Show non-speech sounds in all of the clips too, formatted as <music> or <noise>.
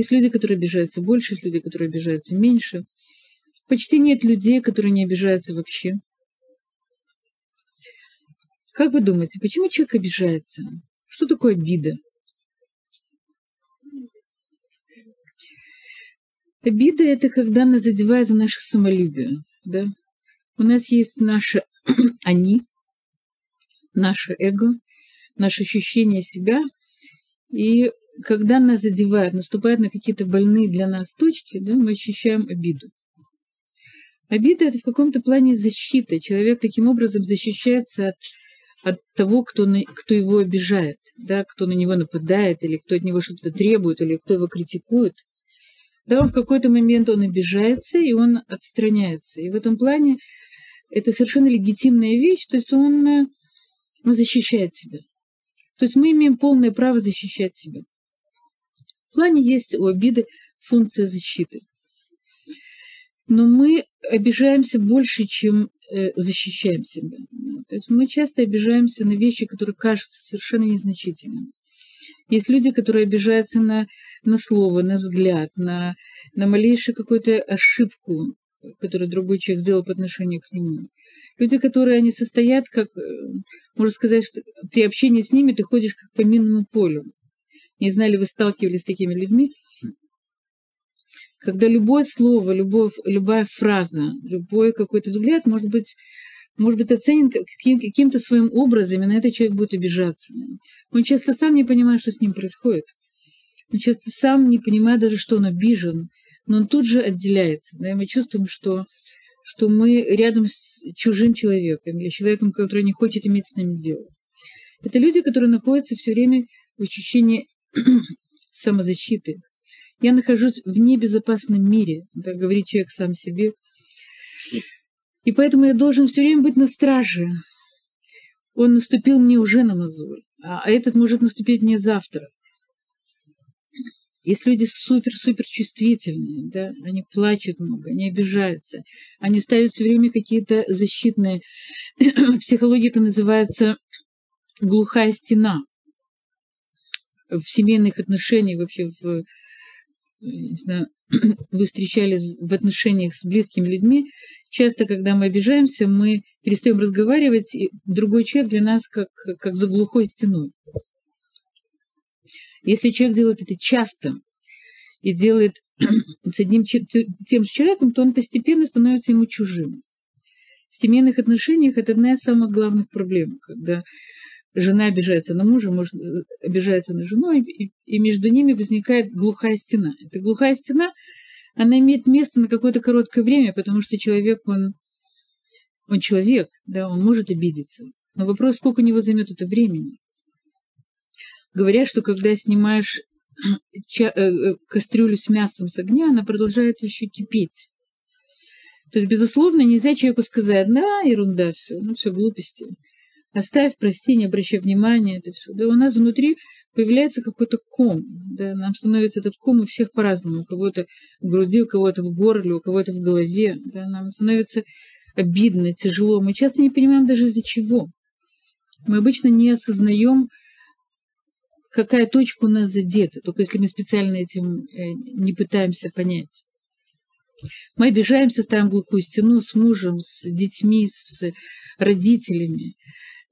Есть люди, которые обижаются больше, есть люди, которые обижаются меньше. Почти нет людей, которые не обижаются вообще. Как вы думаете, почему человек обижается? Что такое обида? Обида – это когда нас задевает за наше самолюбие. Да? У нас есть наше <clears throat> «они», наше эго, наше ощущение себя. И когда нас задевают, наступают на какие-то больные для нас точки, да, мы ощущаем обиду. Обида – это в каком-то плане защита. Человек таким образом защищается от, от того, кто, на, кто его обижает, да, кто на него нападает, или кто от него что-то требует, или кто его критикует – да, в какой-то момент он обижается, и он отстраняется. И в этом плане это совершенно легитимная вещь, то есть он, э, он защищает себя. То есть мы имеем полное право защищать себя. В плане есть у обиды функция защиты. Но мы обижаемся больше, чем э, защищаем себя. То есть мы часто обижаемся на вещи, которые кажутся совершенно незначительными. Есть люди, которые обижаются на, на слово, на взгляд, на, на малейшую какую-то ошибку, которую другой человек сделал по отношению к нему. Люди, которые они состоят, как, э, можно сказать, при общении с ними ты ходишь как по минному полю. Не знали, вы сталкивались с такими людьми, когда любое слово, любовь, любая фраза, любой какой-то взгляд может быть может быть оценен каким-то своим образом, и на это человек будет обижаться. Он часто сам не понимает, что с ним происходит. Он часто сам не понимает даже, что он обижен, но он тут же отделяется. Да, и мы чувствуем, что, что мы рядом с чужим человеком или человеком, который не хочет иметь с нами дело. Это люди, которые находятся все время в ощущении <clears throat> самозащиты. Я нахожусь в небезопасном мире, так говорит человек сам себе. И поэтому я должен все время быть на страже. Он наступил мне уже на мозоль, а этот может наступить мне завтра. Есть люди супер-супер чувствительные, да, они плачут много, они обижаются, они ставят все время какие-то защитные... <clears throat> В психологии это называется глухая стена. В семейных отношениях, вообще в, не знаю, <clears throat> вы встречались в отношениях с близкими людьми, часто, когда мы обижаемся, мы перестаем разговаривать, и другой человек для нас как, как за глухой стеной. Если человек делает это часто и делает <clears throat> с одним тем же человеком, то он постепенно становится ему чужим. В семейных отношениях это одна из самых главных проблем, когда жена обижается на мужа, муж обижается на жену, и, и между ними возникает глухая стена. Эта глухая стена, она имеет место на какое-то короткое время, потому что человек, он, он человек, да, он может обидеться. Но вопрос, сколько у него займет это времени. Говорят, что когда снимаешь <clears throat> ча- э, э, кастрюлю с мясом с огня, она продолжает еще кипеть. То есть, безусловно, нельзя человеку сказать, да, ерунда все, ну все глупости. Оставь, прости, не обращай внимания, это все. Да, у нас внутри появляется какой-то ком. Да, нам становится этот ком у всех по-разному. У кого-то в груди, у кого-то в горле, у кого-то в голове. Да, нам становится обидно, тяжело. Мы часто не понимаем даже из-за чего. Мы обычно не осознаем, какая точка у нас задета, только если мы специально этим э, не пытаемся понять. Мы обижаемся, ставим глухую стену с мужем, с детьми, с родителями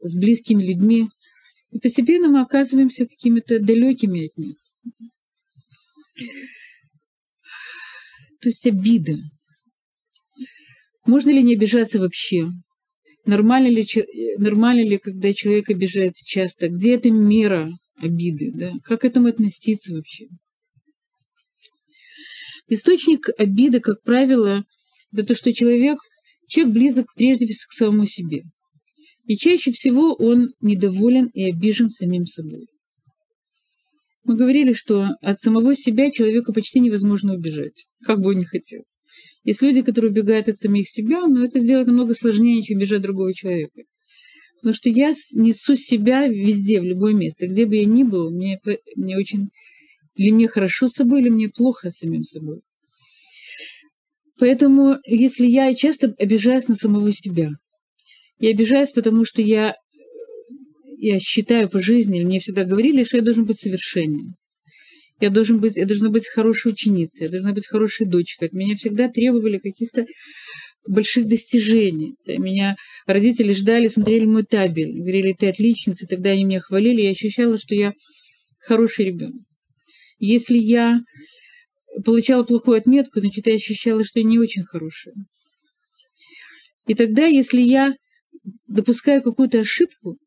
с близкими людьми. И постепенно мы оказываемся какими-то далекими от них. То есть обида. Можно ли не обижаться вообще? Нормально ли, нормально ли, когда человек обижается часто? Где эта мера обиды? Да? Как к этому относиться вообще? Источник обиды, как правило, это то, что человек, человек близок прежде всего к самому себе. И чаще всего он недоволен и обижен самим собой. Мы говорили, что от самого себя человека почти невозможно убежать, как бы он ни хотел. Есть люди, которые убегают от самих себя, но это сделать намного сложнее, чем бежать другого человека. Потому что я несу себя везде, в любое место. Где бы я ни был, мне, мне очень... Или мне хорошо с собой, или мне плохо с самим собой. Поэтому, если я часто обижаюсь на самого себя, я обижаюсь, потому что я, я считаю по жизни, мне всегда говорили, что я должен быть совершенен. Я, должен быть, я должна быть хорошей ученицей, я должна быть хорошей дочкой. От меня всегда требовали каких-то больших достижений. Меня родители ждали, смотрели мой табель, говорили, ты отличница, тогда они меня хвалили, я ощущала, что я хороший ребенок. Если я получала плохую отметку, значит, я ощущала, что я не очень хорошая. И тогда, если я допускаю какую-то ошибку,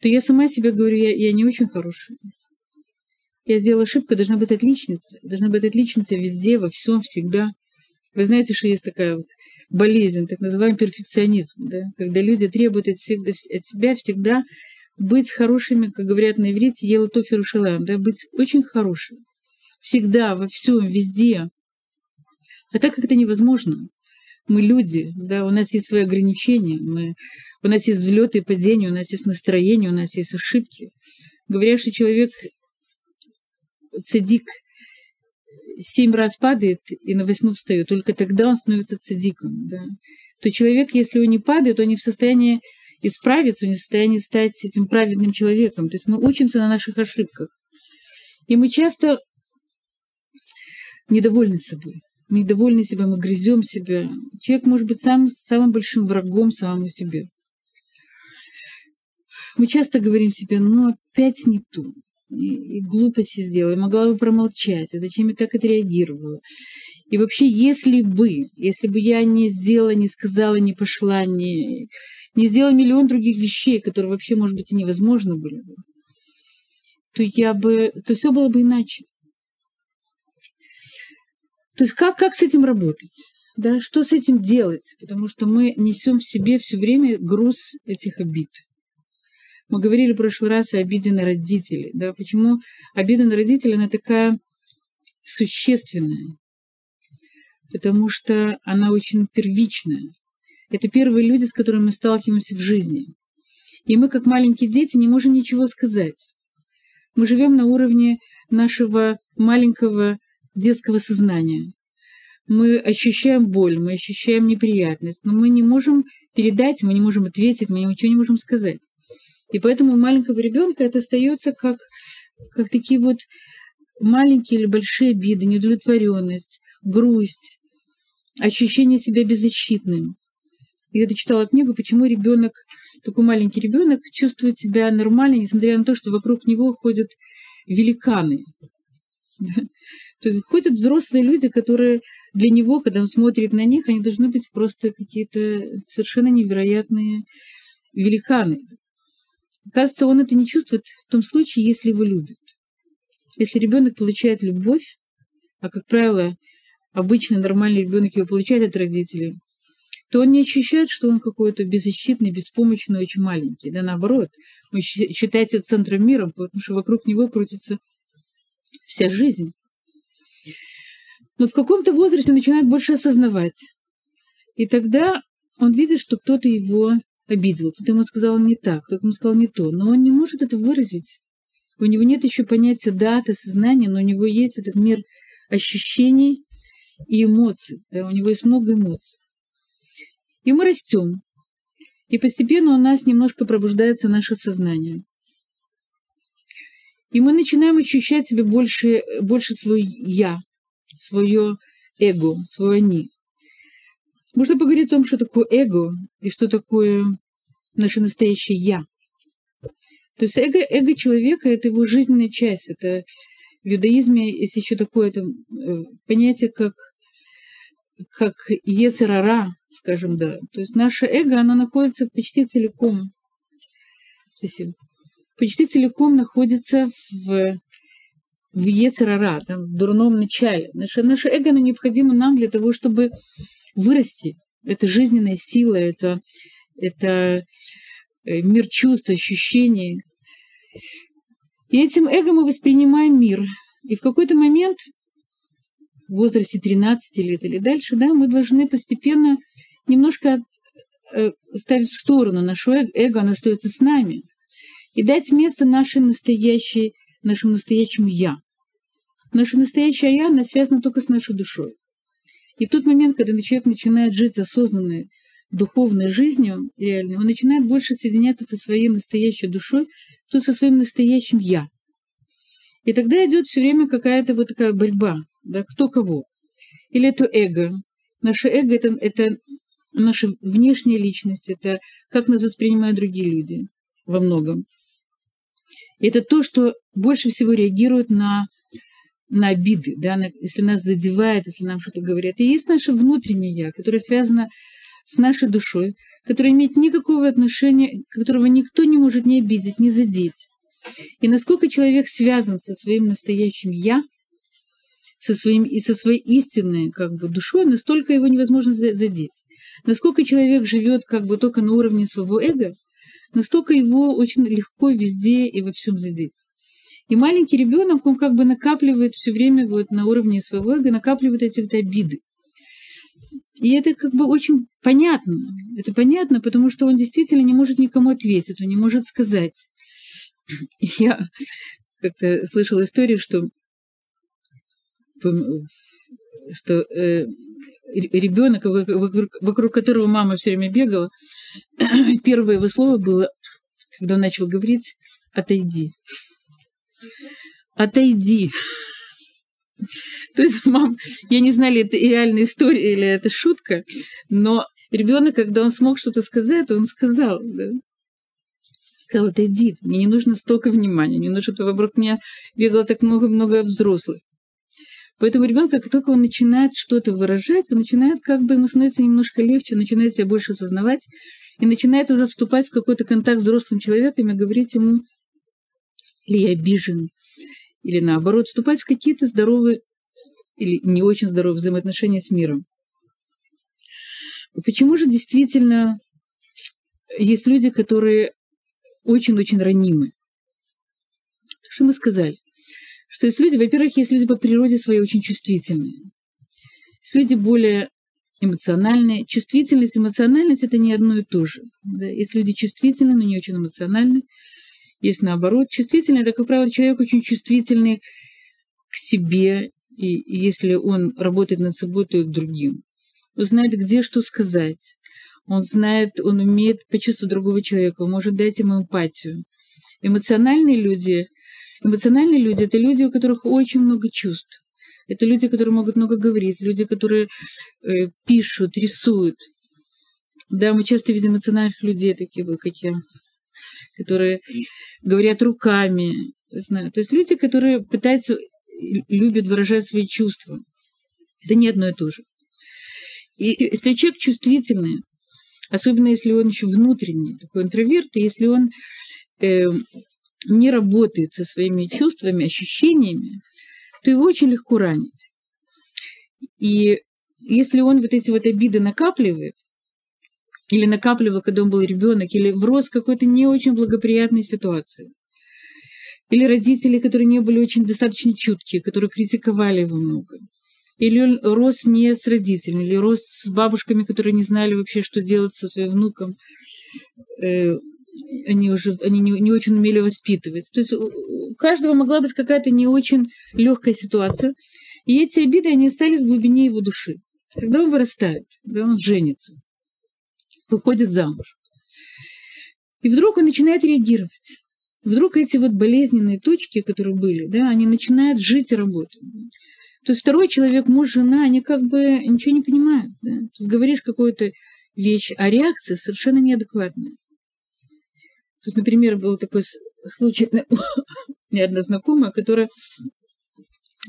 то я сама себе говорю, я, я не очень хорошая. Я сделала ошибку, должна быть отличница. Должна быть отличница везде, во всем, всегда. Вы знаете, что есть такая вот болезнь, так называемый перфекционизм, да? когда люди требуют от, всегда, от себя всегда быть хорошими, как говорят на иврите, ела тоферу шалаем, да? быть очень хорошим. Всегда, во всем, везде. А так как это невозможно. Мы люди, да, у нас есть свои ограничения, мы, у нас есть взлеты и падения, у нас есть настроение, у нас есть ошибки. Говорят, что человек цадик семь раз падает и на восьмой встает, только тогда он становится цадиком. Да? То человек, если он не падает, он не в состоянии исправиться, он не в состоянии стать этим праведным человеком. То есть мы учимся на наших ошибках. И мы часто недовольны собой. Мы недовольны себя, мы грызем себя. Человек может быть сам, самым большим врагом самому себе. Мы часто говорим себе, ну опять не то и, и глупости сделала, могла бы промолчать, а зачем я так отреагировала. И вообще, если бы, если бы я не сделала, не сказала, не пошла, не, не сделала миллион других вещей, которые вообще, может быть, и невозможно были бы, то я бы, то все было бы иначе. То есть как, как с этим работать? Да, что с этим делать? Потому что мы несем в себе все время груз этих обид. Мы говорили в прошлый раз о обиде на родителей. Да? Почему обида на родителей, она такая существенная? Потому что она очень первичная. Это первые люди, с которыми мы сталкиваемся в жизни. И мы, как маленькие дети, не можем ничего сказать. Мы живем на уровне нашего маленького детского сознания. Мы ощущаем боль, мы ощущаем неприятность, но мы не можем передать, мы не можем ответить, мы ничего не можем сказать. И поэтому у маленького ребенка это остается как, как такие вот маленькие или большие обиды, недовлетворенность, грусть, ощущение себя беззащитным. Я это читала книгу, почему ребенок, такой маленький ребенок, чувствует себя нормально, несмотря на то, что вокруг него ходят великаны. <laughs> То есть ходят взрослые люди, которые для него, когда он смотрит на них, они должны быть просто какие-то совершенно невероятные великаны. Кажется, он это не чувствует в том случае, если его любят. Если ребенок получает любовь, а, как правило, обычно нормальный ребенок его получает от родителей, то он не ощущает, что он какой-то беззащитный, беспомощный, очень маленький. Да наоборот, он считается центром мира, потому что вокруг него крутится вся жизнь. Но в каком-то возрасте начинает больше осознавать. И тогда он видит, что кто-то его обидел, кто-то ему сказал не так, кто-то ему сказал не то, но он не может это выразить. У него нет еще понятия даты, сознания, но у него есть этот мир ощущений и эмоций. Да, у него есть много эмоций. И мы растем. И постепенно у нас немножко пробуждается наше сознание. И мы начинаем ощущать себе больше, больше свое «я», свое эго, свое «они». Можно поговорить о том, что такое эго и что такое наше настоящее «я». То есть эго, эго человека – это его жизненная часть. Это в иудаизме есть еще такое это, понятие, как, как ецерара, скажем, да. То есть наше эго, оно находится почти целиком, спасибо, почти целиком находится в, в ецерара, там, в дурном начале. Наше, наше эго, оно необходимо нам для того, чтобы вырасти. Это жизненная сила, это это э, мир чувств, ощущений. И этим эго мы воспринимаем мир. И в какой-то момент, в возрасте 13 лет или дальше, да, мы должны постепенно немножко э, ставить в сторону наше эго, оно остается с нами, и дать место нашей настоящей, нашему настоящему «я». Наше настоящее «я», оно связано только с нашей душой. И в тот момент, когда человек начинает жить осознанной духовной жизнью реальной, он начинает больше соединяться со своей настоящей душой, то со своим настоящим «я». И тогда идет все время какая-то вот такая борьба, да, кто кого. Или это эго. Наше эго это, это наша внешняя личность, это как нас воспринимают другие люди во многом. Это то, что больше всего реагирует на, на обиды, да, на, если нас задевает, если нам что-то говорят. И есть наше внутреннее я, которое связано с нашей душой, которое имеет никакого отношения, которого никто не может не обидеть, не задеть. И насколько человек связан со своим настоящим я, со своим и со своей истинной как бы душой, настолько его невозможно задеть. Насколько человек живет как бы только на уровне своего эго, настолько его очень легко везде и во всем задеть. И маленький ребенок, он как бы накапливает все время вот на уровне своего эго, накапливает эти вот обиды. И это как бы очень понятно. Это понятно, потому что он действительно не может никому ответить, он не может сказать. Я как-то слышала историю, что, что э, ребенок, вокруг, вокруг которого мама все время бегала, <clears throat> первое его слово было, когда он начал говорить, отойди. Отойди. То есть, мам, я не знаю, это реальная история или это шутка, но ребенок, когда он смог что-то сказать, он сказал, да? Сказал, отойди, мне не нужно столько внимания, не нужно, чтобы вокруг меня бегало так много-много взрослых. Поэтому ребенок, как только он начинает что-то выражать, он начинает как бы ему становится немножко легче, начинает себя больше осознавать и начинает уже вступать в какой-то контакт с взрослым человеком и говорить ему, или обижен, или наоборот, вступать в какие-то здоровые или не очень здоровые взаимоотношения с миром. Почему же действительно есть люди, которые очень-очень ранимы? Что мы сказали? что есть люди, во-первых, есть люди по природе своей очень чувствительные. Есть люди более эмоциональные. Чувствительность, эмоциональность – это не одно и то же. Да? Есть люди чувствительные, но не очень эмоциональные. Есть наоборот. Чувствительный – это, как правило, человек очень чувствительный к себе, и, если он работает над собой, то и другим. Он знает, где что сказать. Он знает, он умеет почувствовать другого человека, может дать ему эмпатию. Эмоциональные люди – Эмоциональные люди — это люди, у которых очень много чувств. Это люди, которые могут много говорить, люди, которые э, пишут, рисуют. Да, мы часто видим эмоциональных людей, такие вот, как я, которые говорят руками. Знаю. То есть люди, которые пытаются, любят выражать свои чувства. Это не одно и то же. И если человек чувствительный, особенно если он еще внутренний, такой интроверт, и если он э, не работает со своими чувствами, ощущениями, то его очень легко ранить. И если он вот эти вот обиды накапливает, или накапливал, когда он был ребенок, или врос в какой-то не очень благоприятной ситуации, или родители, которые не были очень достаточно чуткие, которые критиковали его много, или он рос не с родителями, или рос с бабушками, которые не знали вообще, что делать со своим внуком, э, они уже они не, не очень умели воспитывать. То есть у каждого могла быть какая-то не очень легкая ситуация. И эти обиды, они остались в глубине его души. Когда он вырастает, когда он женится, выходит замуж. И вдруг он начинает реагировать. Вдруг эти вот болезненные точки, которые были, да, они начинают жить и работать. То есть второй человек, муж, жена, они как бы ничего не понимают. Да? То есть говоришь какую-то вещь, а реакция совершенно неадекватная. То есть, например, был такой случай, <laughs> меня одна знакомая, которая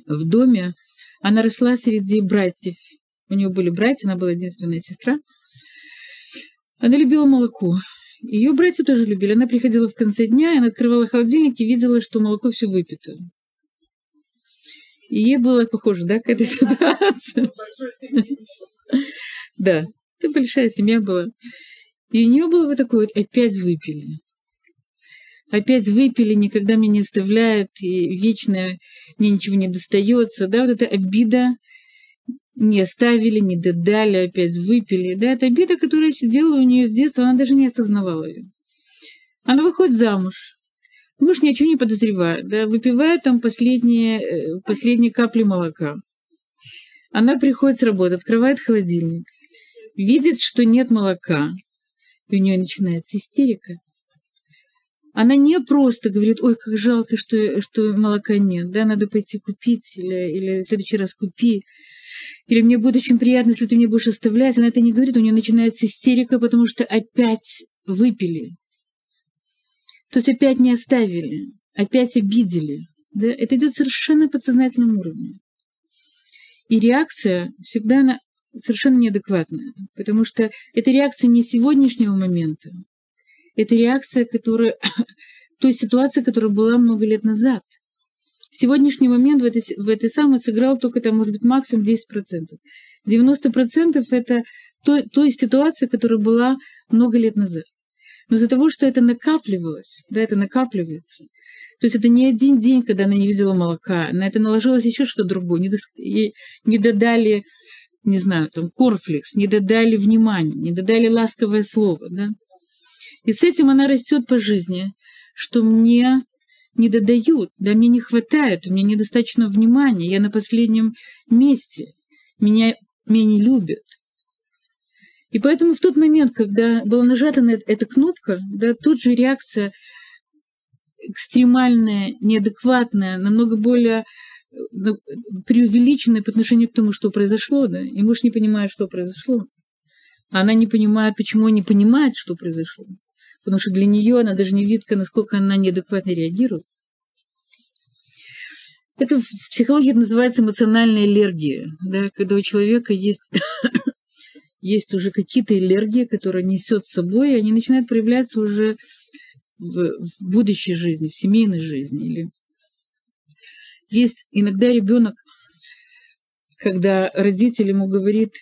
в доме, она росла среди братьев. У нее были братья, она была единственная сестра. Она любила молоко. Ее братья тоже любили. Она приходила в конце дня, и она открывала холодильник и видела, что молоко все выпито. И ей было похоже, да, к этой ситуации. Да, это большая семья была. И у нее было вот такое вот опять выпили опять выпили, никогда меня не оставляют, и вечно мне ничего не достается, да, вот эта обида, не оставили, не додали, опять выпили, да, это обида, которая сидела у нее с детства, она даже не осознавала ее. Она выходит замуж, муж ничего не подозревает, да, выпивает там последние, э, последние капли молока. Она приходит с работы, открывает холодильник, видит, что нет молока, и у нее начинается истерика. Она не просто говорит, ой, как жалко, что, что молока нет, да, надо пойти купить, или, или в следующий раз купи, или мне будет очень приятно, если ты мне будешь оставлять. Она это не говорит, у нее начинается истерика, потому что опять выпили. То есть опять не оставили, опять обидели. Да? Это идет совершенно подсознательном уровне. И реакция всегда она совершенно неадекватная, потому что это реакция не сегодняшнего момента, это реакция, которая <coughs> той ситуации, которая была много лет назад. Сегодняшний момент в этой, в этой самой сыграл только, там, может быть, максимум 10%. 90% это той, той ситуации, которая была много лет назад. Но из-за того, что это накапливалось, да, это накапливается, то есть это не один день, когда она не видела молока, на это наложилось еще что-то другое, не, ей не додали, не знаю, там, корфлекс, не додали внимания, не додали ласковое слово, да. И с этим она растет по жизни, что мне не додают, да, мне не хватает, у меня недостаточно внимания, я на последнем месте, меня, меня не любят. И поэтому в тот момент, когда была нажата на эта кнопка, да, тут же реакция экстремальная, неадекватная, намного более ну, преувеличенная по отношению к тому, что произошло, да, и муж не понимает, что произошло. А она не понимает, почему он не понимает, что произошло потому что для нее она даже не видка, насколько она неадекватно реагирует. Это в психологии называется эмоциональная аллергия, да, когда у человека есть, <coughs> есть уже какие-то аллергии, которые несет с собой, и они начинают проявляться уже в, в будущей жизни, в семейной жизни. Или есть иногда ребенок, когда родитель ему говорит,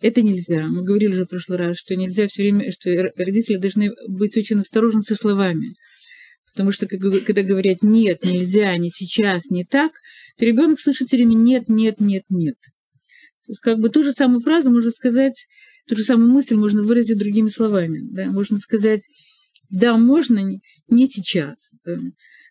это нельзя. Мы говорили уже в прошлый раз, что нельзя все время, что родители должны быть очень осторожны со словами. Потому что когда говорят нет, нельзя, не сейчас, не так, то ребенок слышит все время нет, нет, нет, нет. То есть как бы ту же самую фразу можно сказать, ту же самую мысль можно выразить другими словами. Да? Можно сказать да, можно, не сейчас. Да,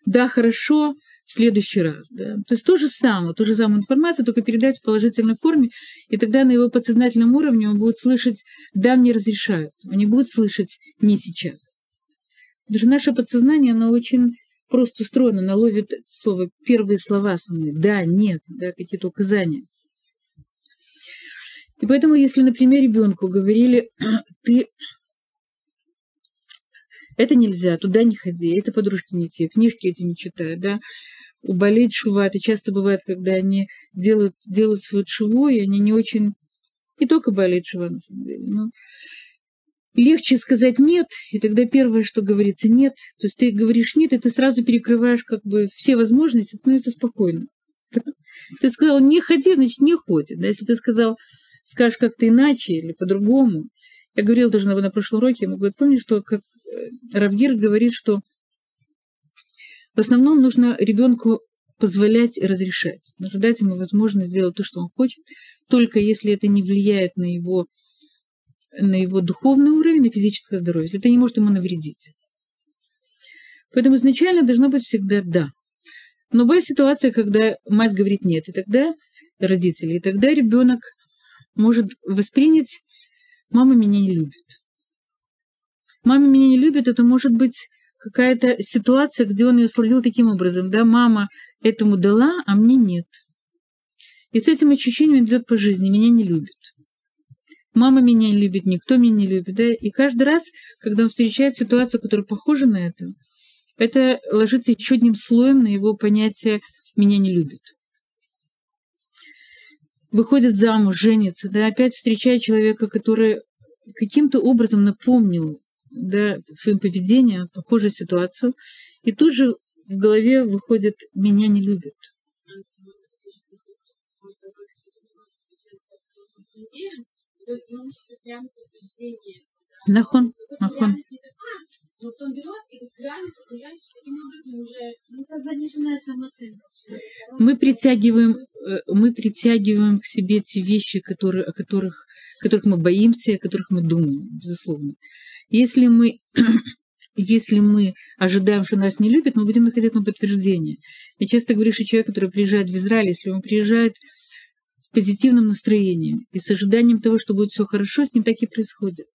да хорошо, в следующий раз. Да? То есть то же самое, ту же самую информацию, только передать в положительной форме, и тогда на его подсознательном уровне он будет слышать «да, мне разрешают», он не будет слышать «не сейчас». Потому что наше подсознание, оно очень просто устроено, оно ловит слово, первые слова самые «да», «нет», да, какие-то указания. И поэтому, если, например, ребенку говорили, ты это нельзя, туда не ходи, это подружки не те, книжки эти не читай, да, уболеть шува. Это часто бывает, когда они делают, делают свою шуву, и они не очень... Не только болеть шува, на самом деле. Но легче сказать «нет», и тогда первое, что говорится «нет». То есть ты говоришь «нет», и ты сразу перекрываешь как бы все возможности, становится спокойно. Ты сказал «не ходи», значит «не ходит». Да? Если ты сказал, скажешь как-то иначе или по-другому. Я говорила даже на, на прошлом уроке, я могу помнить, что как э, Равгир говорит, что в основном нужно ребенку позволять и разрешать. Нужно дать ему возможность сделать то, что он хочет, только если это не влияет на его, на его духовный уровень, на физическое здоровье, если это не может ему навредить. Поэтому изначально должно быть всегда «да». Но бывает ситуация, когда мать говорит «нет», и тогда родители, и тогда ребенок может воспринять «мама меня не любит». «Мама меня не любит» — это может быть какая-то ситуация, где он ее словил таким образом, да, мама этому дала, а мне нет. И с этим ощущением идет по жизни, меня не любит. Мама меня не любит, никто меня не любит, да, и каждый раз, когда он встречает ситуацию, которая похожа на это, это ложится еще одним слоем на его понятие «меня не любит». Выходит замуж, женится, да, опять встречает человека, который каким-то образом напомнил да, своим поведением похожую ситуацию, и тут же в голове выходит «меня не любят». Нахон, нахон. Мы притягиваем, э, мы притягиваем к себе те вещи, которые, о которых, которых мы боимся, о которых мы думаем, безусловно. Если мы, <clears throat> если мы ожидаем, что нас не любят, мы будем находить на подтверждение. Я часто говорю, что человек, который приезжает в Израиль, если он приезжает с позитивным настроением и с ожиданием того, что будет все хорошо, с ним так и происходит.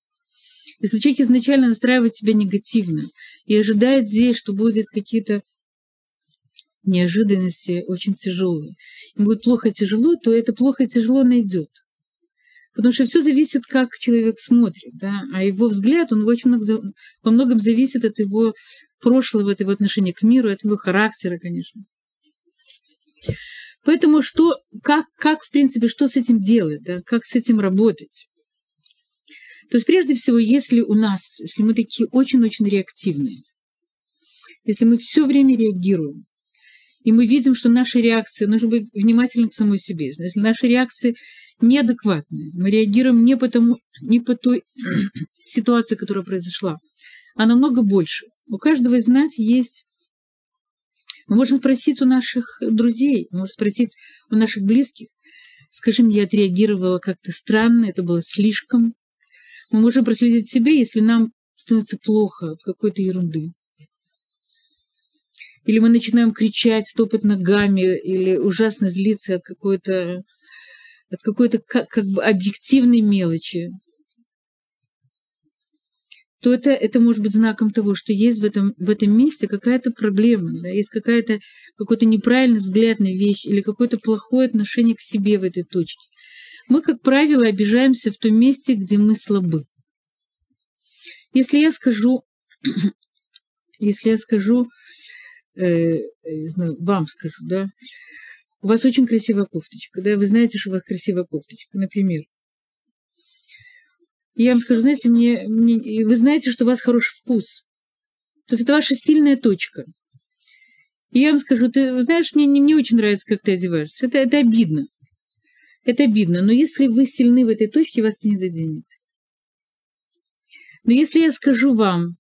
Если человек изначально настраивает себя негативно и ожидает здесь, что будет какие-то неожиданности очень тяжелые, ему будет плохо тяжело, то это плохо тяжело найдет. Потому что все зависит, как человек смотрит, да, а его взгляд, он очень много, во многом зависит от его прошлого, от его отношения к миру, от его характера, конечно. Поэтому что, как, как, в принципе, что с этим делать, да, как с этим работать? То есть, прежде всего, если у нас, если мы такие очень-очень реактивные, если мы все время реагируем, и мы видим, что наши реакции, нужно быть внимательным к самой себе, если наши реакции неадекватные, мы реагируем не, потому, не по той <clears throat> ситуации, которая произошла, а намного больше. У каждого из нас есть мы можем спросить у наших друзей, можем спросить у наших близких. Скажи мне, я отреагировала как-то странно, это было слишком. Мы можем проследить себя, если нам становится плохо от какой-то ерунды. Или мы начинаем кричать, топать ногами, или ужасно злиться от какой-то от какой-то как, как бы объективной мелочи то это, это может быть знаком того, что есть в этом, в этом месте какая-то проблема, да, есть какая-то, какой-то неправильный взгляд на вещь или какое-то плохое отношение к себе в этой точке. Мы, как правило, обижаемся в том месте, где мы слабы. Если я скажу, <clears throat> если я скажу, э, знаю, вам скажу, да, у вас очень красивая кофточка, да, вы знаете, что у вас красивая кофточка, например, я вам скажу, знаете, мне, мне, вы знаете, что у вас хороший вкус. То есть это ваша сильная точка. И я вам скажу, ты знаешь, мне не, не очень нравится, как ты одеваешься. Это, это обидно. Это обидно. Но если вы сильны в этой точке, вас это не заденет. Но если я скажу вам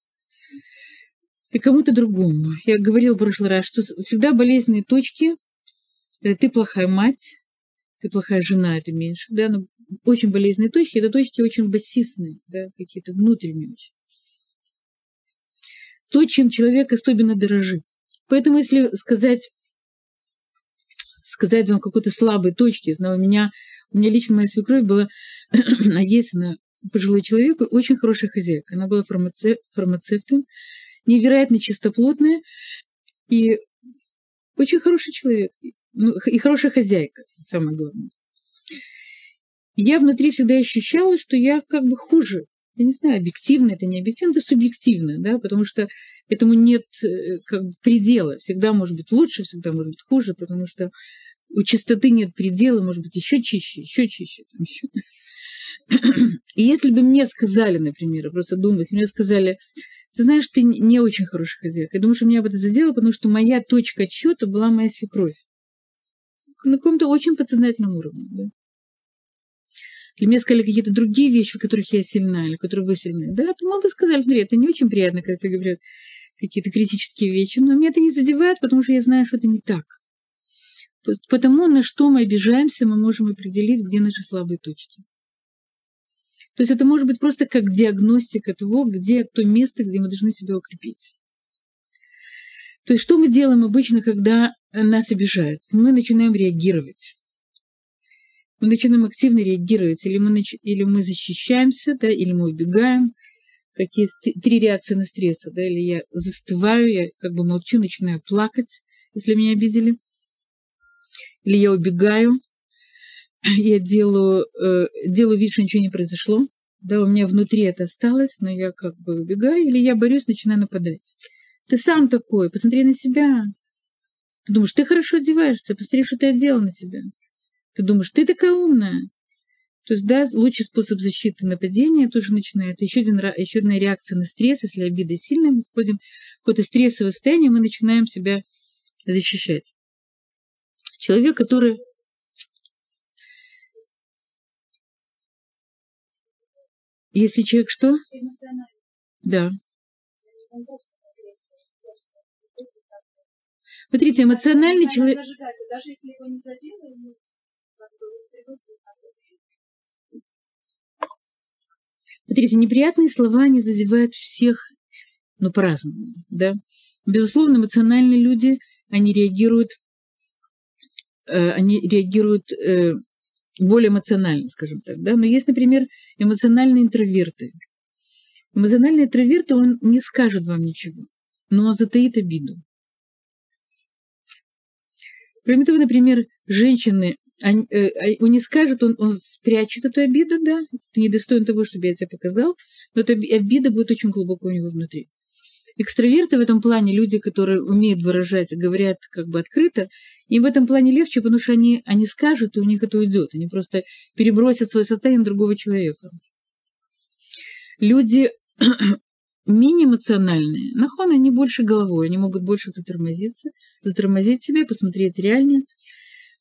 и кому-то другому, я говорила в прошлый раз, что всегда болезненные точки – это ты плохая мать, ты плохая жена, это меньше, да, но очень болезненные точки, это точки очень басистные, да, какие-то внутренние очень. То, чем человек особенно дорожит. Поэтому, если сказать, сказать вам какой-то слабой точки, знаю, у меня, у меня лично моя свекровь была, <clears throat> есть она пожилой человек, очень хорошая хозяйка. Она была фармацев, фармацевтом, невероятно чистоплотная и очень хороший человек. Ну, и хорошая хозяйка, самое главное я внутри всегда ощущала, что я как бы хуже. Я не знаю, объективно это не объективно, это субъективно, да, потому что этому нет э, как бы предела. Всегда может быть лучше, всегда может быть хуже, потому что у чистоты нет предела, может быть, еще чище, еще чище. Там еще. И если бы мне сказали, например, просто думать, мне сказали, ты знаешь, ты не очень хороший хозяйка. Я думаю, что меня бы это задело, потому что моя точка отсчета была моя свекровь. На каком-то очень подсознательном уровне. Да? Или мне сказали какие-то другие вещи, в которых я сильна, или в которых вы сильны. Да, то мы бы сказали, смотри, это не очень приятно, когда тебе говорят какие-то критические вещи, но меня это не задевает, потому что я знаю, что это не так. Потому на что мы обижаемся, мы можем определить, где наши слабые точки. То есть это может быть просто как диагностика того, где то место, где мы должны себя укрепить. То есть что мы делаем обычно, когда нас обижают? Мы начинаем реагировать мы начинаем активно реагировать, или мы, нач... или мы защищаемся, да, или мы убегаем. Какие три реакции на стресс, да, или я застываю, я как бы молчу, начинаю плакать, если меня обидели, или я убегаю, <clears throat> я делаю, э, делаю вид, что ничего не произошло, да, у меня внутри это осталось, но я как бы убегаю, или я борюсь, начинаю нападать. Ты сам такой, посмотри на себя. Ты думаешь, ты хорошо одеваешься, посмотри, что ты одела на себя. Ты думаешь, ты такая умная. То есть, да, лучший способ защиты нападения тоже начинает. Еще, один, еще одна реакция на стресс, если обида сильная, мы входим в какое-то стрессовое состояние, мы начинаем себя защищать. Человек, который Если человек что? Да. Смотрите, эмоциональный человек... Даже если его не задели, Смотрите, неприятные слова, они задевают всех, но по-разному, да. Безусловно, эмоциональные люди, они реагируют, они реагируют э, более эмоционально, скажем так, да. Но есть, например, эмоциональные интроверты. Эмоциональный интроверт, он не скажет вам ничего, но он затаит обиду. Кроме того, например, женщины, э, а, он не скажет, он, он спрячет эту обиду, да, ты недостоин того, чтобы я тебе показал, но эта обида будет очень глубоко у него внутри. Экстраверты в этом плане, люди, которые умеют выражать, говорят как бы открыто, им в этом плане легче, потому что они, они скажут, и у них это уйдет. Они просто перебросят свое состояние на другого человека. Люди <clears throat> менее эмоциональные, нахон, они больше головой, они могут больше затормозиться, затормозить себя, посмотреть реальнее.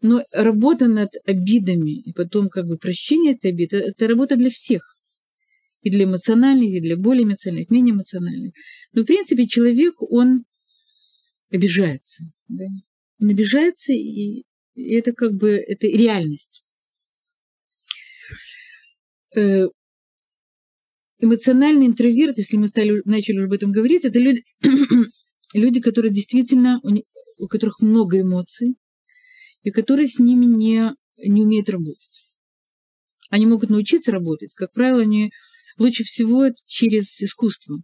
Но работа над обидами и потом как бы прощение этой обиды, это работа для всех и для эмоциональных, и для более эмоциональных, менее эмоциональных. Но, в принципе, человек, он обижается. Да? Он обижается, и, это как бы это реальность. Э, эмоциональный интроверт, если мы стали, начали уже об этом говорить, это люди, <clears throat> люди которые действительно, у которых много эмоций, и которые с ними не, не умеют работать. Они могут научиться работать. Как правило, они Лучше всего это через искусство.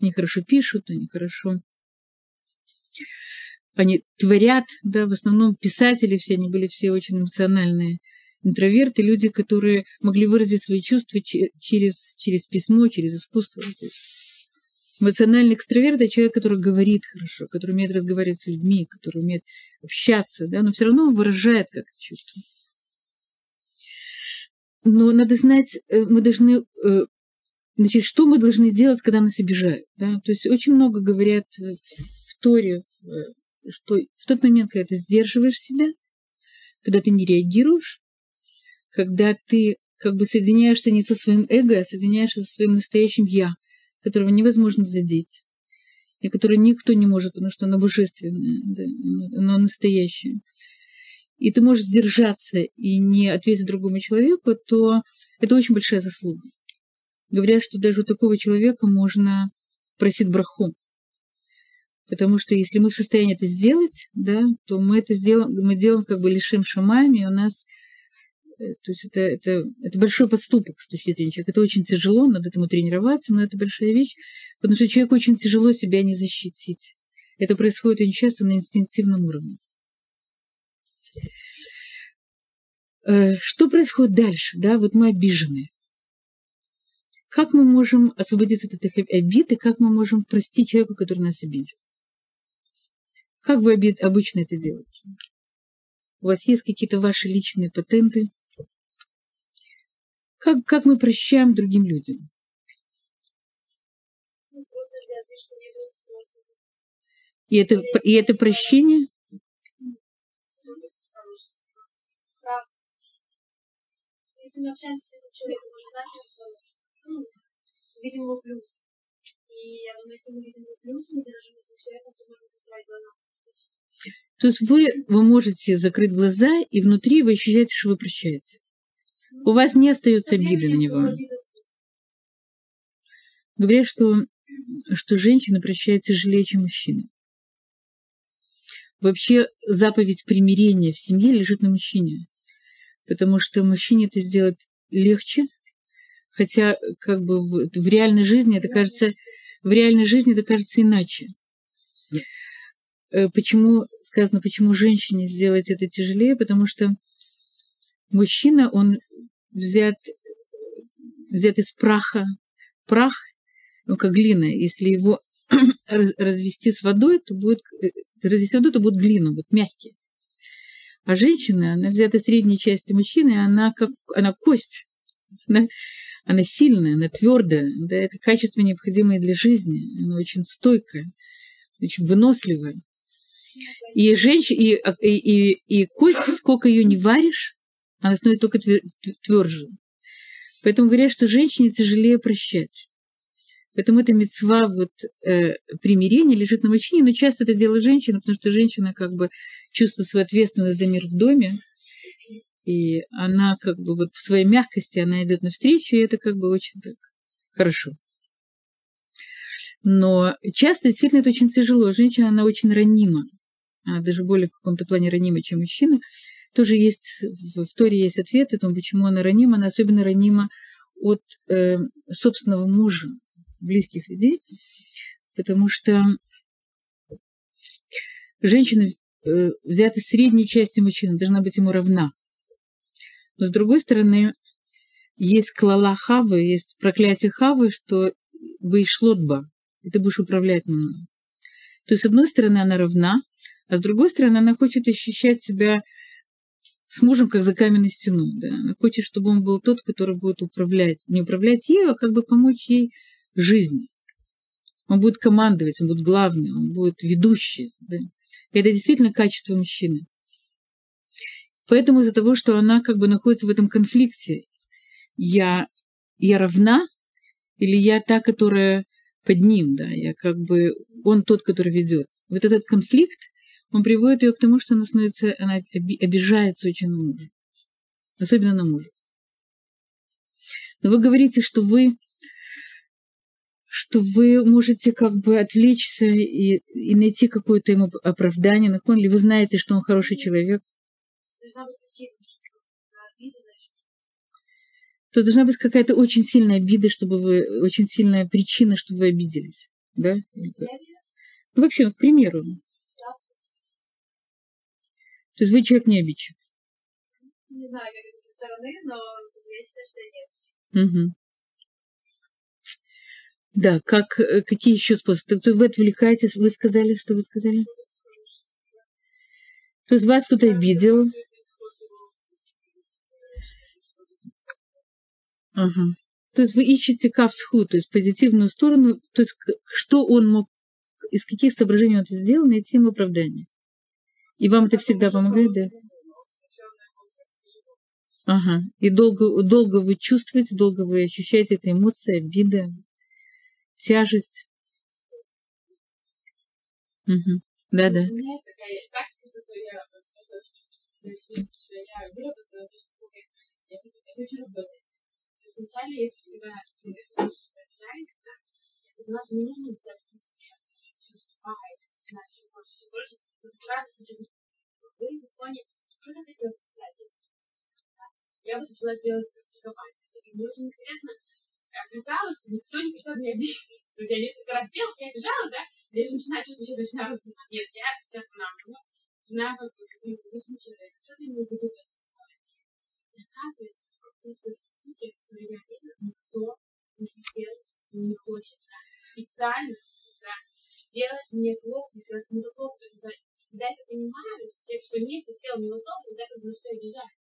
Они хорошо пишут, они хорошо... Они творят, да, в основном писатели все, они были все очень эмоциональные интроверты, люди, которые могли выразить свои чувства через, через письмо, через искусство. Эмоциональный экстраверт – это человек, который говорит хорошо, который умеет разговаривать с людьми, который умеет общаться, да, но все равно выражает как-то чувство. Но надо знать, э, мы должны, э, значит, что мы должны делать, когда нас обижают. Да? То есть очень много говорят в Торе, э, что в тот момент, когда ты сдерживаешь себя, когда ты не реагируешь, когда ты как бы соединяешься не со своим эго, а соединяешься со своим настоящим «я», которого невозможно задеть, и которое никто не может, потому что оно божественное, да, оно настоящее и ты можешь сдержаться и не ответить другому человеку, то это очень большая заслуга. Говорят, что даже у такого человека можно просить браху. Потому что если мы в состоянии это сделать, да, то мы это сделаем, мы делаем как бы лишим шамами, и у нас э, то есть это, это, это большой поступок с точки зрения человека. Это очень тяжело, надо этому тренироваться, но это большая вещь, потому что человеку очень тяжело себя не защитить. Это происходит очень часто на инстинктивном уровне. Что происходит дальше? Да, вот мы обижены. Как мы можем освободиться от этих обид, и как мы можем простить человека, который нас обидел? Как вы обычно это делаете? У вас есть какие-то ваши личные патенты? Как, как мы прощаем другим людям? И это, и это прощение если мы общаемся с этим человеком, мы же знаем, что ну, видим его плюс. И я думаю, если мы видим его плюс, мы дорожим этим человеком, то можно закрывать глаза. То есть вы, вы можете закрыть глаза, и внутри вы ощущаете, что вы прощаете. У вас не остается обиды на него. Говорят, что, что женщина прощает тяжелее, чем мужчина. Вообще заповедь примирения в семье лежит на мужчине потому что мужчине это сделать легче, хотя как бы в, в реальной жизни это кажется, в реальной жизни это кажется иначе. Э, почему сказано, почему женщине сделать это тяжелее? Потому что мужчина, он взят, взят из праха. Прах, ну, как глина, если его <clears throat> развести с водой, то будет, э, развести водой, то будет глина, будет мягкий. А женщина, она взята средней части мужчины, она как она кость. Она, она сильная, она твердая. Да, это качество, необходимое для жизни. Она очень стойкая, очень выносливая. И, женщ... и, и, и, и кость, сколько ее не варишь, она становится только тверже. Поэтому говорят, что женщине тяжелее прощать. Поэтому эта мецва вот, э, примирения лежит на мужчине, но часто это делает женщина, потому что женщина как бы чувствует свою ответственность за мир в доме, и она как бы вот в своей мягкости, она идет навстречу, и это как бы очень так хорошо. Но часто действительно это очень тяжело. Женщина, она очень ранима. Она даже более в каком-то плане ранима, чем мужчина. Тоже есть, в Торе есть ответ о том, почему она ранима. Она особенно ранима от э, собственного мужа близких людей, потому что женщина, э, взята средней части мужчины, должна быть ему равна. Но с другой стороны, есть клала Хавы, есть проклятие Хавы, что вы шлотба, и ты будешь управлять мной. То есть, с одной стороны, она равна, а с другой стороны, она хочет ощущать себя с мужем, как за каменной стеной. Да? Она хочет, чтобы он был тот, который будет управлять. Не управлять ею, а как бы помочь ей жизни. Он будет командовать, он будет главный, он будет ведущий. Да? Это действительно качество мужчины. Поэтому из-за того, что она как бы находится в этом конфликте, я, я равна или я та, которая под ним, да, я как бы, он тот, который ведет. Вот этот конфликт, он приводит ее к тому, что она становится, она обижается очень на мужа. Особенно на мужа. Но вы говорите, что вы что вы можете как бы отвлечься и, и найти какое-то ему оправдание, нахон, или вы знаете, что он хороший человек. То должна быть какая-то очень сильная обида, чтобы вы, очень сильная причина, чтобы вы обиделись. Да? Ну, вообще, ну, к примеру. То есть вы человек не обидчив? Не знаю, как это со стороны, но я считаю, что я не обидчив. Угу. Да, как, э, какие еще способы? То вы отвлекаетесь, вы сказали, что вы сказали? То есть вас кто-то обидел? Ага. То есть вы ищете кавсху, то есть позитивную сторону, то есть что он мог, из каких соображений он это сделал, найти ему оправдание. И вам это всегда помогает, да? Ага. И долго, долго вы чувствуете, долго вы ощущаете эти эмоции, обида, тяжесть. Угу. Да, да. У меня есть такая практика, которую я скажу, я выработала, я это очень работает. То есть вначале, если когда да, я поняла, что не нужно ждать, что тебе чувство, а еще больше, еще больше, то сразу вы в фоне, что ты хотел сказать? Я вот начала делать практиковать. Мне очень интересно, оказалось, что никто не хотел меня обидеть. То есть я несколько раз делала, я обижала, да, я же начинаю что-то еще начинаю разбирать. Нет, я все останавливаю. Начинаю как бы говорить человек, что ты в когда сказала И оказывается, что здесь случаи, которые я видела, никто не хотел, не хочет, специально, да, сделать мне плохо, сделать мне плохо. То есть, когда я это понимаю, человек, что не хотел мне плохо, тогда как бы на что обижать.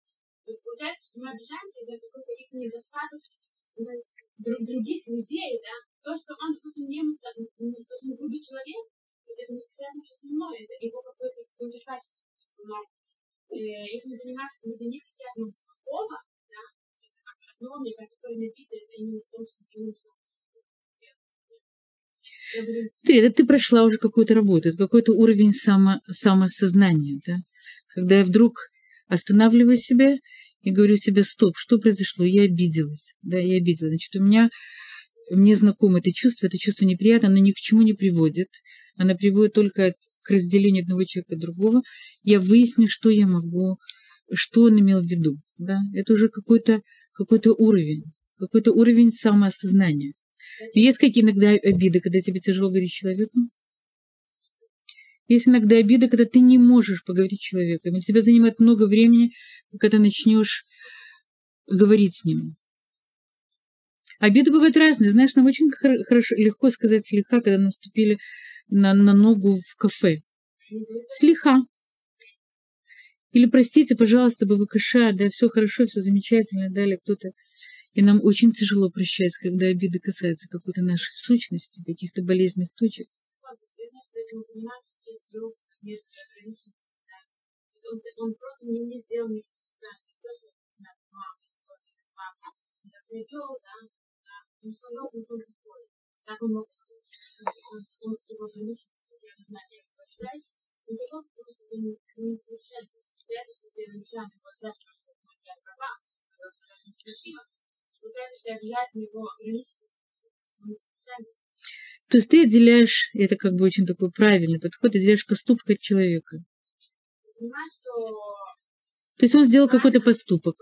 То есть получается, что мы обижаемся из-за какой-то их недостаток других людей, да, то, что он, допустим, не эмоциональный, то, что он грубый человек, это не связано с мной, это его какое-то какое качество. Но э, если мы понимаем, что люди не хотят нам плохого, да, основа, мне кажется, корень обиды, это именно в том, что нужно ты, это ты прошла уже какую-то работу, это какой-то уровень само, самосознания, да? Когда я вдруг останавливаю себя и говорю себе, стоп, что произошло? Я обиделась, да, я обиделась. Значит, у меня, мне знакомо это чувство, это чувство неприятно, оно ни к чему не приводит. Оно приводит только к разделению одного человека от другого. Я выясню, что я могу, что он имел в виду, да. Это уже какой-то какой уровень, какой-то уровень самоосознания. Есть какие иногда обиды, когда тебе тяжело говорить с человеком? Есть иногда обида, когда ты не можешь поговорить с человеком, и тебя занимает много времени, пока ты начнешь говорить с ним. Обиды бывают разные. Знаешь, нам очень хорошо, легко сказать слегка, когда мы вступили на, на ногу в кафе. Слегка. Или простите, пожалуйста, БВКШ, да, все хорошо, все замечательно, далее кто-то. И нам очень тяжело прощать, когда обиды касаются какой-то нашей сущности, каких-то болезненных точек часть вел мерзкое ограничение да. То есть он, он просто мне не сделал ни специально, не то, что да, мама, тоже мама, я себя вел, да, да, он что он что такой. Так он мог сказать. Он, он его ограничил, я не знаю, я его ждать. Не был просто он не совершенно. Я это тебе начинаю показать, что я права, это очень красиво. Вот это, что я на его ограниченность, он не совершенно. То есть ты отделяешь, это как бы очень такой правильный подход, отделяешь поступок от человека. То есть он сделал какой-то поступок.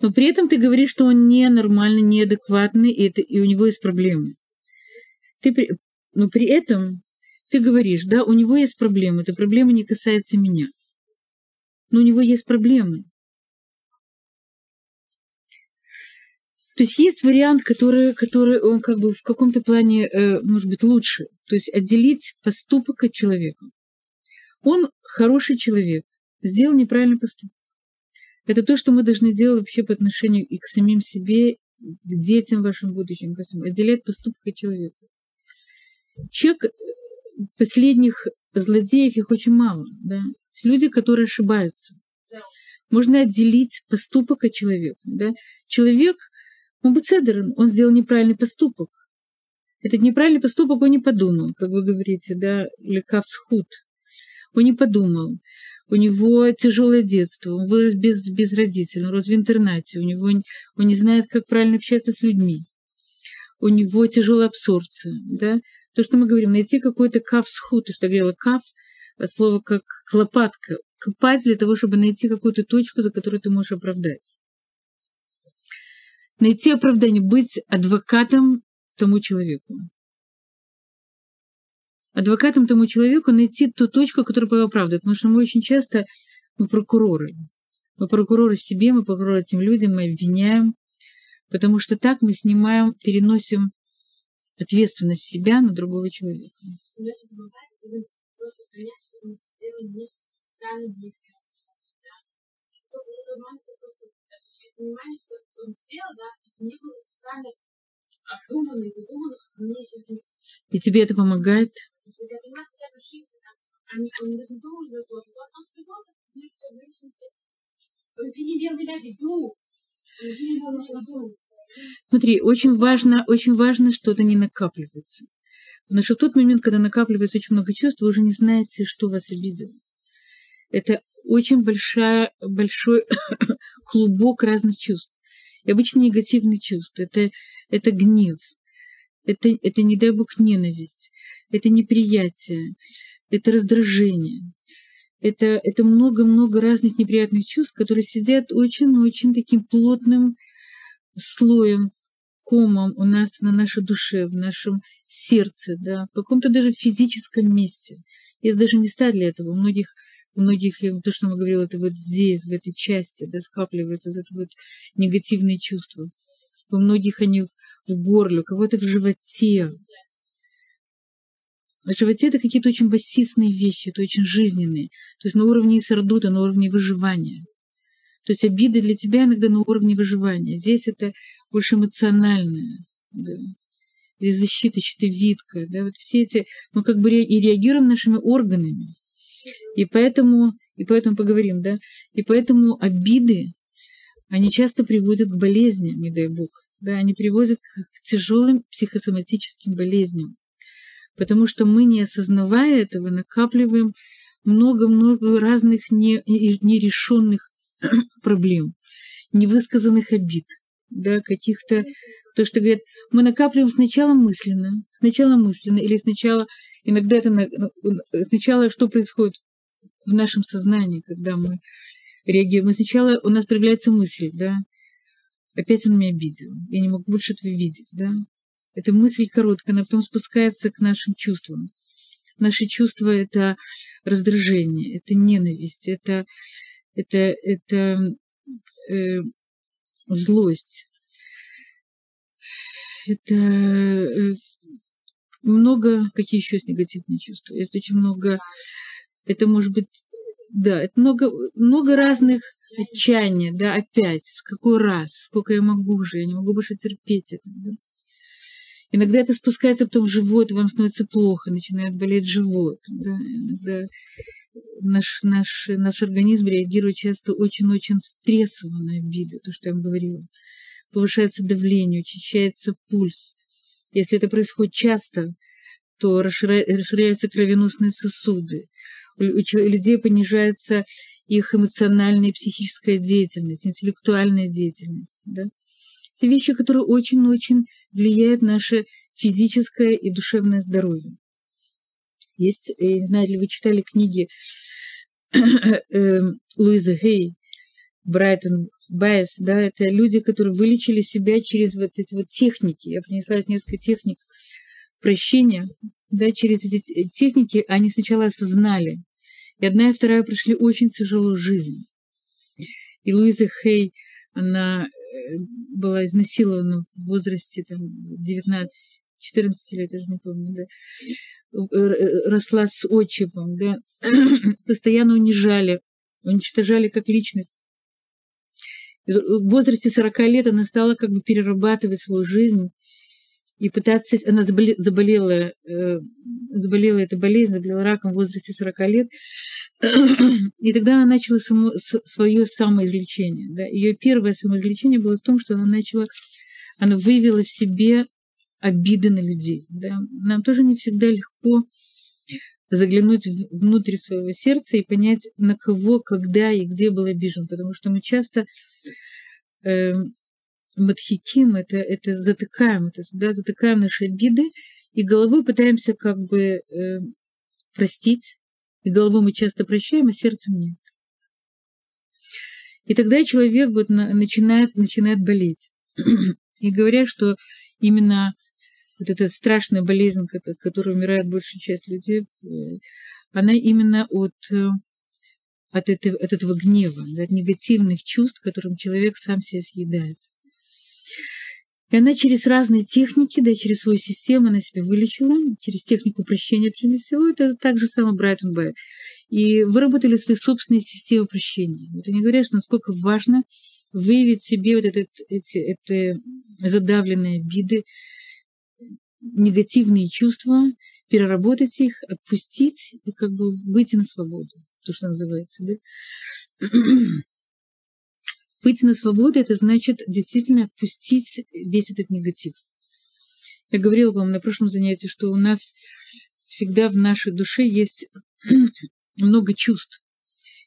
Но при этом ты говоришь, что он ненормальный, неадекватный, и, это, и у него есть проблемы. Ты при, но при этом ты говоришь, да, у него есть проблемы, эта проблема не касается меня. Но у него есть проблемы. То есть есть вариант, который, который он как бы в каком-то плане э, может быть лучше. То есть отделить поступок от человека. Он хороший человек, сделал неправильный поступок. Это то, что мы должны делать вообще по отношению и к самим себе, к детям вашим будущим, ко всему. отделять поступок от человека. Человек, э, последних злодеев, их очень мало. Да? Есть люди, которые ошибаются. Можно отделить поступок от человека. Да? Человек – он бецедер, он сделал неправильный поступок. Этот неправильный поступок он не подумал, как вы говорите, да, лекавсхуд. Он не подумал. У него тяжелое детство, он вырос без, без родителей, он рос в интернате, у него он не знает, как правильно общаться с людьми. У него тяжелая абсорбция, да. То, что мы говорим, найти какой-то кавсхуд, то, что я говорила, кав, от слова как лопатка, копать для того, чтобы найти какую-то точку, за которую ты можешь оправдать найти оправдание, быть адвокатом тому человеку. Адвокатом тому человеку найти ту точку, которая его оправдывает. Потому что мы очень часто, мы прокуроры. Мы прокуроры себе, мы прокуроры этим людям, мы обвиняем. Потому что так мы снимаем, переносим ответственность себя на другого человека. Понять, что мы сделали нечто специально для понимание, что он сделал, да, это не было специально обдуманно и задумано, что мне сейчас. И тебе это помогает? Если я понимаю, что человек ошибся, там, они, он не задумал за то, что он придет, к личности, он не имел меня в виду, он не имел меня в виду. Смотри, очень важно, очень важно, что это не накапливается. Потому что в тот момент, когда накапливается очень много чувств, вы уже не знаете, что вас обидело. Это очень большая, большой клубок разных чувств. И обычно негативные чувства. Это, это гнев, это, это, не дай бог, ненависть, это неприятие, это раздражение. Это, это много-много разных неприятных чувств, которые сидят очень-очень таким плотным слоем, комом у нас на нашей душе, в нашем сердце, да, в каком-то даже физическом месте. Есть даже места для этого. У многих у многих, то, что мы говорили, это вот здесь, в этой части, да, скапливается вот это вот негативные чувства. У многих они в, в горле, у кого-то в животе. В животе это какие-то очень басистные вещи, это очень жизненные. То есть на уровне сардута, на уровне выживания. То есть обиды для тебя иногда на уровне выживания. Здесь это больше эмоциональное. Да. Здесь защита, щитовидка. Да. Вот все эти... Мы как бы и реагируем нашими органами. И поэтому, и поэтому поговорим, да, и поэтому обиды, они часто приводят к болезням, не дай бог, да, они приводят к, к тяжелым психосоматическим болезням, потому что мы, не осознавая этого, накапливаем много-много разных не, нерешенных <clears throat> проблем, невысказанных обид, да, каких-то, то, что говорят, мы накапливаем сначала мысленно, сначала мысленно, или сначала, иногда это, сначала что происходит в нашем сознании, когда мы реагируем. Мы сначала, у нас появляется мысль, да, опять он меня обидел, я не могу больше этого видеть, да. Эта мысль короткая, она потом спускается к нашим чувствам. Наши чувства — это раздражение, это ненависть, это, это, это э, злость. Это э, много, какие еще есть негативные чувства? Есть очень много это может быть, да, это много, много разных отчаяния, да, опять, с какой раз, сколько я могу уже, я не могу больше терпеть это, да. Иногда это спускается потом в живот, и вам становится плохо, начинает болеть живот, да, иногда наш, наш, наш организм реагирует часто очень-очень стрессово на обиды, то, что я вам говорила. Повышается давление, учащается пульс. Если это происходит часто, то расширяются кровеносные сосуды, у людей понижается их эмоциональная и психическая деятельность, интеллектуальная деятельность. Да? Те вещи, которые очень-очень влияют на наше физическое и душевное здоровье. Есть, я не знаю, ли вы читали книги <coughs> э, Луизы Гей, Брайтон Байес, да, это люди, которые вылечили себя через вот эти вот техники. Я принесла несколько техник прощения, да, через эти техники они сначала осознали. И одна и вторая прошли очень тяжелую жизнь. И Луиза Хей, она э, была изнасилована в возрасте там, 19 14 лет, я же не помню, да, э, росла с отчимом, да, <clears throat> постоянно унижали, уничтожали как личность. В возрасте 40 лет она стала как бы перерабатывать свою жизнь и пытаться... Она заболела, э, заболела этой болезнью, заболела раком в возрасте 40 лет. <clears throat> И тогда она начала само, свое самоизлечение. Да. Ее первое самоизлечение было в том, что она начала... Она выявила в себе обиды на людей. Да. Нам тоже не всегда легко заглянуть внутрь своего сердца и понять, на кого, когда и где был обижен. Потому что мы часто э, мадхиким, это, это затыкаем, это, да, затыкаем наши обиды, и головой пытаемся как бы э, простить, и головой мы часто прощаем, а сердцем нет. И тогда человек вот на, начинает, начинает болеть. <clears throat> И говорят, что именно вот эта страшная болезнь, от которой умирает большая часть людей, э, она именно от, э, от, этого, от этого гнева, от негативных чувств, которым человек сам себя съедает. И она через разные техники, да, через свою систему она себя вылечила, через технику прощения, прежде всего, это так же самое Брайтон Б. И выработали свои собственные системы прощения. Вот они говорят, что насколько важно выявить себе вот этот, эти, эти задавленные обиды, негативные чувства, переработать их, отпустить и как бы выйти на свободу, то, что называется, да. <clears throat> Выйти на свободу – это значит действительно отпустить весь этот негатив. Я говорила вам на прошлом занятии, что у нас всегда в нашей душе есть <clears throat> много чувств.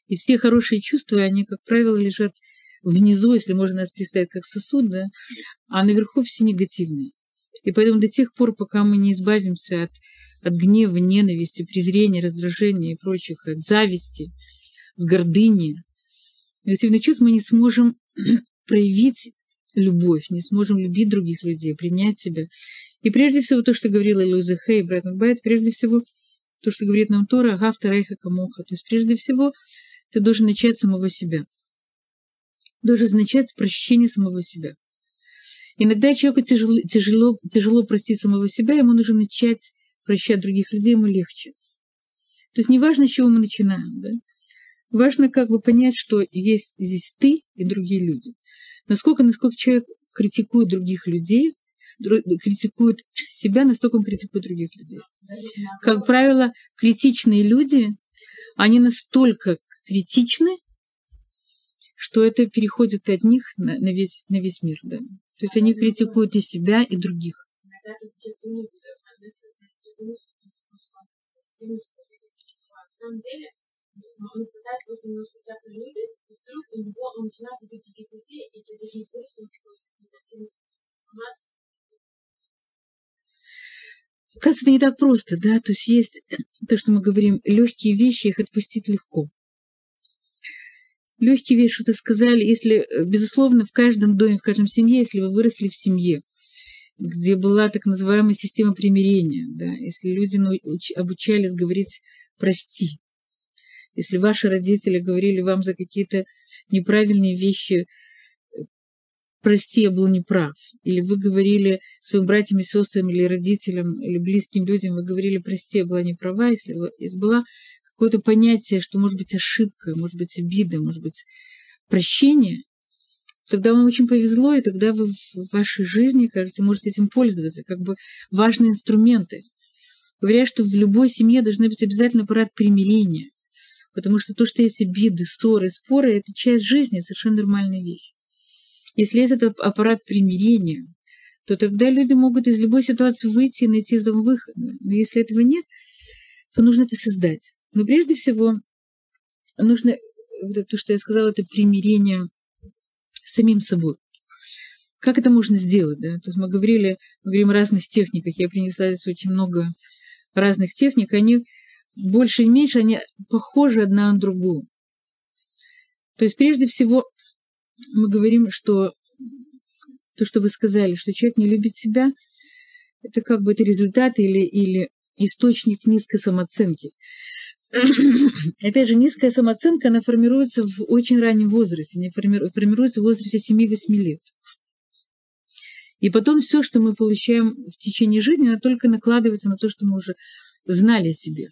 И все хорошие чувства, они, как правило, лежат внизу, если можно нас представить как сосуд, да, а наверху все негативные. И поэтому до тех пор, пока мы не избавимся от, от гнева, ненависти, презрения, раздражения и прочих, от зависти, от гордыни, негативных чувств, мы не сможем <clears throat> проявить любовь, не сможем любить других людей, принять себя. И прежде всего то, что говорила Луиза Хей, Брэдон Байт, прежде всего то, что говорит нам Тора, Гафта Рейха Камоха. То есть прежде всего ты должен начать самого себя. Должен начать с прощения самого себя. Иногда человеку тяжело, тяжело, тяжело простить самого себя, ему нужно начать прощать других людей, ему легче. То есть неважно, с чего мы начинаем. Да? Важно как бы понять, что есть здесь ты и другие люди. Насколько, насколько человек критикует других людей, критикует себя, настолько он критикует других людей. Как правило, критичные люди, они настолько критичны, что это переходит от них на, на, весь, на весь мир. Да. То есть они критикуют и себя, и других. Кажется, это не так просто, да, то есть есть то, что мы говорим, легкие вещи, их отпустить легко. Легкие вещи, что ты сказали, если, безусловно, в каждом доме, в каждом семье, если вы выросли в семье, где была так называемая система примирения, да, если люди обучались говорить «прости», если ваши родители говорили вам за какие-то неправильные вещи, прости, я был неправ. Или вы говорили своим братьям и сестрам, или родителям, или близким людям, вы говорили, прости, я была неправа, если, вы, если было какое-то понятие, что может быть ошибка, может быть обида, может быть прощение, тогда вам очень повезло, и тогда вы в вашей жизни, кажется, можете этим пользоваться, как бы важные инструменты. Говорят, что в любой семье должны быть обязательно аппарат примирения. Потому что то, что есть обиды, ссоры, споры, это часть жизни, совершенно нормальная вещь. Если есть этот аппарат примирения, то тогда люди могут из любой ситуации выйти и найти из дома выход. Но если этого нет, то нужно это создать. Но прежде всего нужно, то, что я сказала, это примирение с самим собой. Как это можно сделать? Да? То есть мы говорили, мы говорим о разных техниках. Я принесла здесь очень много разных техник. Они больше и меньше, они похожи одна на другую. То есть, прежде всего, мы говорим, что то, что вы сказали, что человек не любит себя, это как бы это результат или, или источник низкой самооценки. Опять же, низкая самооценка, она формируется в очень раннем возрасте, не формируется в возрасте 7-8 лет. И потом все, что мы получаем в течение жизни, она только накладывается на то, что мы уже знали о себе.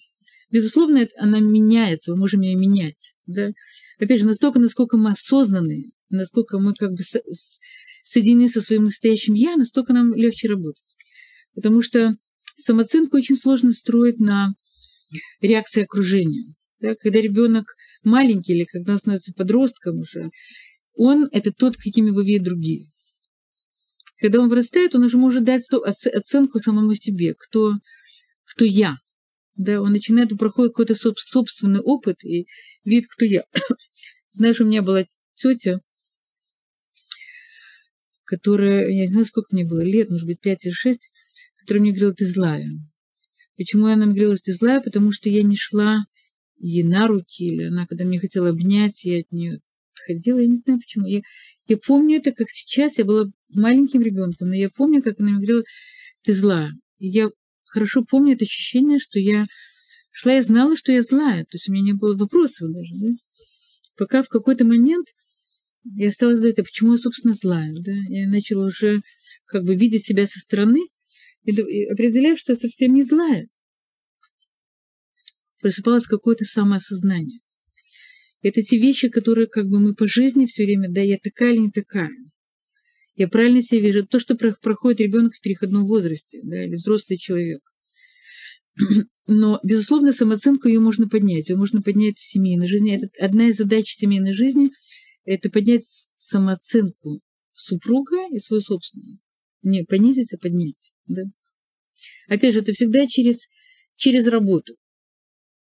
Безусловно, она меняется, мы можем ее менять. Да? Опять же, настолько, насколько мы осознанные, насколько мы как бы соединены со своим настоящим «я», настолько нам легче работать. Потому что самооценку очень сложно строить на реакции окружения. Да? Когда ребенок маленький или когда он становится подростком уже, он – это тот, какими его видят другие. Когда он вырастает, он уже может дать оценку самому себе, кто, кто я. Да, он начинает, проходит какой-то собственный опыт и видит, кто я. <coughs> Знаешь, у меня была тетя, которая, я не знаю, сколько мне было лет, может быть, пять или шесть, которая мне говорила, ты злая. Почему говорила, что ты злая? Потому что я не шла ей на руки, или она, когда мне хотела обнять, я от нее отходила, я не знаю почему. Я, я помню это, как сейчас, я была маленьким ребенком, но я помню, как она мне говорила, ты злая. И я хорошо помню это ощущение, что я шла и знала, что я злая. То есть у меня не было вопросов даже. Да? Пока в какой-то момент я стала задавать, а почему я, собственно, злая? Да? Я начала уже как бы видеть себя со стороны и определяю, что я совсем не злая. Просыпалось какое-то самоосознание. Это те вещи, которые как бы мы по жизни все время, да, я такая или не такая. Я правильно себя вижу. То, что проходит ребенок в переходном возрасте, да, или взрослый человек. <clears throat> Но, безусловно, самооценку ее можно поднять. Ее можно поднять в семейной жизни. Это одна из задач семейной жизни – это поднять самооценку супруга и свою собственную. Не понизить, а поднять. Да? Опять же, это всегда через, через работу.